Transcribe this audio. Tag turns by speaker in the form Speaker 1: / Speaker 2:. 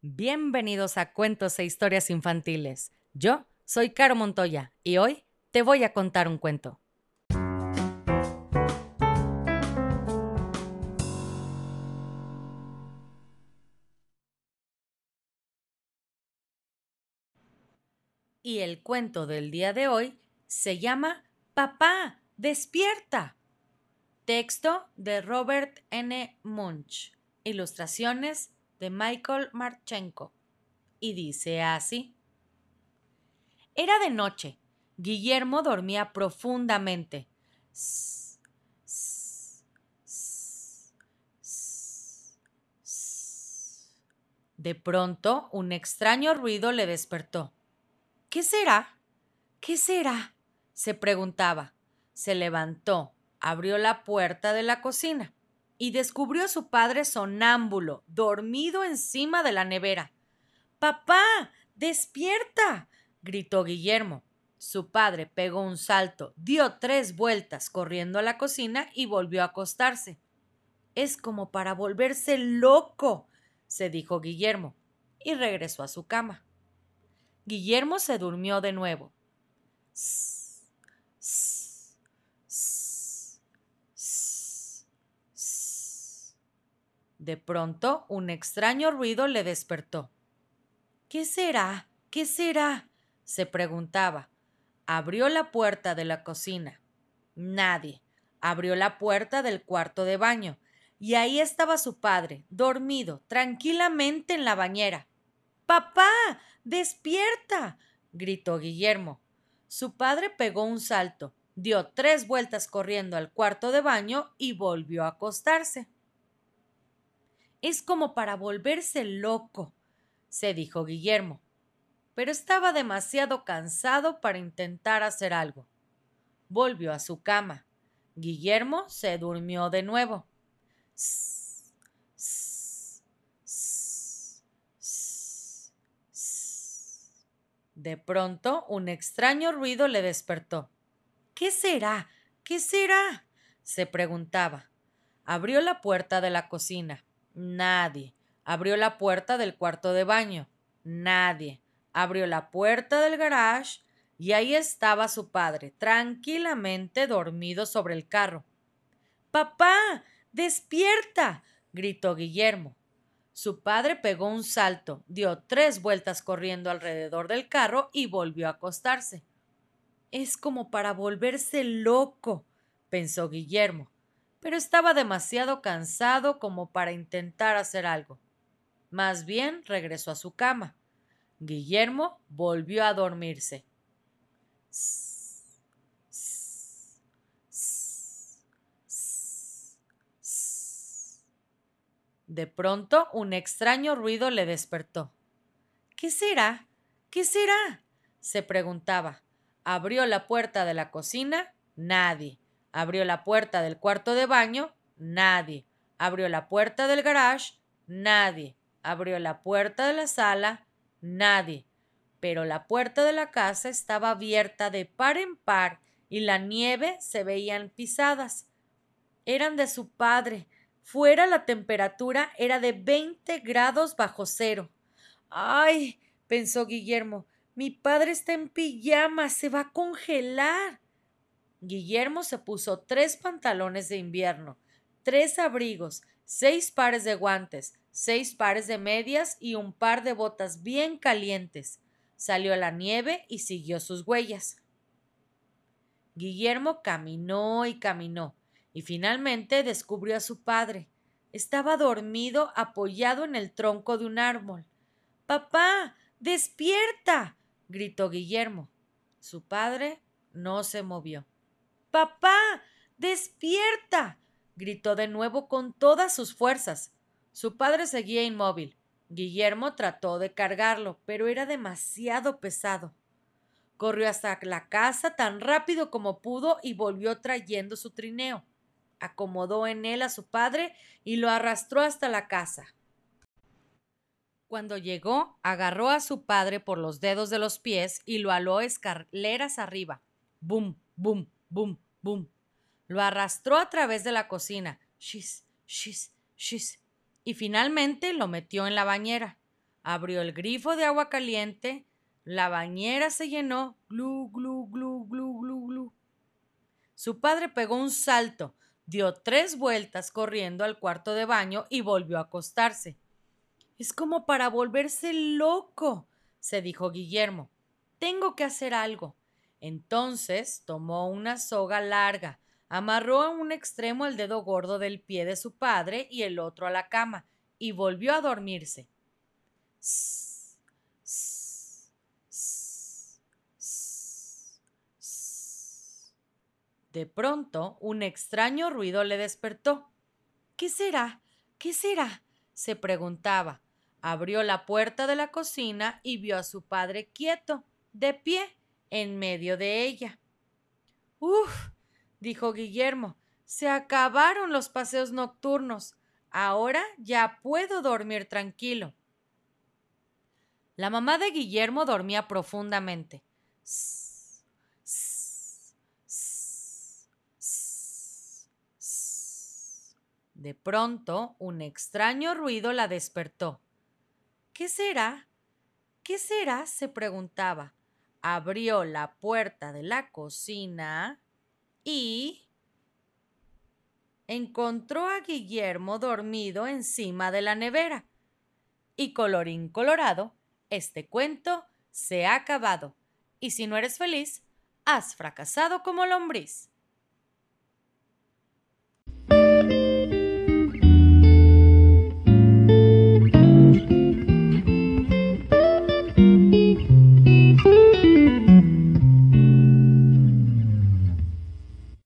Speaker 1: Bienvenidos a Cuentos e Historias Infantiles. Yo soy Caro Montoya y hoy te voy a contar un cuento. Y el cuento del día de hoy se llama Papá, despierta. Texto de Robert N. Munch. Ilustraciones de Michael Marchenko. Y dice así. Era de noche. Guillermo dormía profundamente. De pronto, un extraño ruido le despertó. ¿Qué será? ¿Qué será? se preguntaba. Se levantó, abrió la puerta de la cocina y descubrió a su padre sonámbulo, dormido encima de la nevera. Papá, despierta. gritó Guillermo. Su padre pegó un salto, dio tres vueltas corriendo a la cocina y volvió a acostarse. Es como para volverse loco, se dijo Guillermo, y regresó a su cama. Guillermo se durmió de nuevo. De pronto, un extraño ruido le despertó. ¿Qué será? ¿Qué será? se preguntaba. Abrió la puerta de la cocina. Nadie. Abrió la puerta del cuarto de baño. Y ahí estaba su padre, dormido, tranquilamente en la bañera. Papá. despierta. gritó Guillermo. Su padre pegó un salto, dio tres vueltas corriendo al cuarto de baño y volvió a acostarse. Es como para volverse loco, se dijo Guillermo, pero estaba demasiado cansado para intentar hacer algo. Volvió a su cama. Guillermo se durmió de nuevo. De pronto, un extraño ruido le despertó. ¿Qué será? ¿Qué será? se preguntaba. Abrió la puerta de la cocina. Nadie. Abrió la puerta del cuarto de baño. Nadie. Abrió la puerta del garage y ahí estaba su padre, tranquilamente dormido sobre el carro. Papá. despierta. gritó Guillermo. Su padre pegó un salto, dio tres vueltas corriendo alrededor del carro y volvió a acostarse. Es como para volverse loco, pensó Guillermo pero estaba demasiado cansado como para intentar hacer algo. Más bien regresó a su cama. Guillermo volvió a dormirse. De pronto un extraño ruido le despertó. ¿Qué será? ¿Qué será? se preguntaba. Abrió la puerta de la cocina. Nadie. Abrió la puerta del cuarto de baño, nadie. Abrió la puerta del garage, nadie. Abrió la puerta de la sala, nadie. Pero la puerta de la casa estaba abierta de par en par y la nieve se veían pisadas. Eran de su padre. Fuera la temperatura era de veinte grados bajo cero. Ay, pensó Guillermo, mi padre está en pijama, se va a congelar. Guillermo se puso tres pantalones de invierno, tres abrigos, seis pares de guantes, seis pares de medias y un par de botas bien calientes. Salió a la nieve y siguió sus huellas. Guillermo caminó y caminó, y finalmente descubrió a su padre. Estaba dormido apoyado en el tronco de un árbol. Papá. despierta. gritó Guillermo. Su padre no se movió. Papá. despierta. gritó de nuevo con todas sus fuerzas. Su padre seguía inmóvil. Guillermo trató de cargarlo, pero era demasiado pesado. Corrió hasta la casa tan rápido como pudo y volvió trayendo su trineo. Acomodó en él a su padre y lo arrastró hasta la casa. Cuando llegó, agarró a su padre por los dedos de los pies y lo aló escaleras arriba. Bum, bum, bum, bum. Lo arrastró a través de la cocina. Shis, shis, shis. Y finalmente lo metió en la bañera. abrió el grifo de agua caliente, la bañera se llenó, glu, glu, glu, glu, glu, glu. Su padre pegó un salto, dio tres vueltas corriendo al cuarto de baño y volvió a acostarse. Es como para volverse loco, se dijo Guillermo. Tengo que hacer algo. Entonces tomó una soga larga, amarró a un extremo el dedo gordo del pie de su padre y el otro a la cama, y volvió a dormirse. De pronto, un extraño ruido le despertó. ¿Qué será? ¿Qué será? se preguntaba. Abrió la puerta de la cocina y vio a su padre quieto, de pie, en medio de ella. Uf, dijo Guillermo, se acabaron los paseos nocturnos. Ahora ya puedo dormir tranquilo. La mamá de Guillermo dormía profundamente. De pronto, un extraño ruido la despertó. ¿Qué será? ¿Qué será? se preguntaba. Abrió la puerta de la cocina y encontró a Guillermo dormido encima de la nevera. Y colorín colorado, este cuento se ha acabado. Y si no eres feliz, has fracasado como lombriz.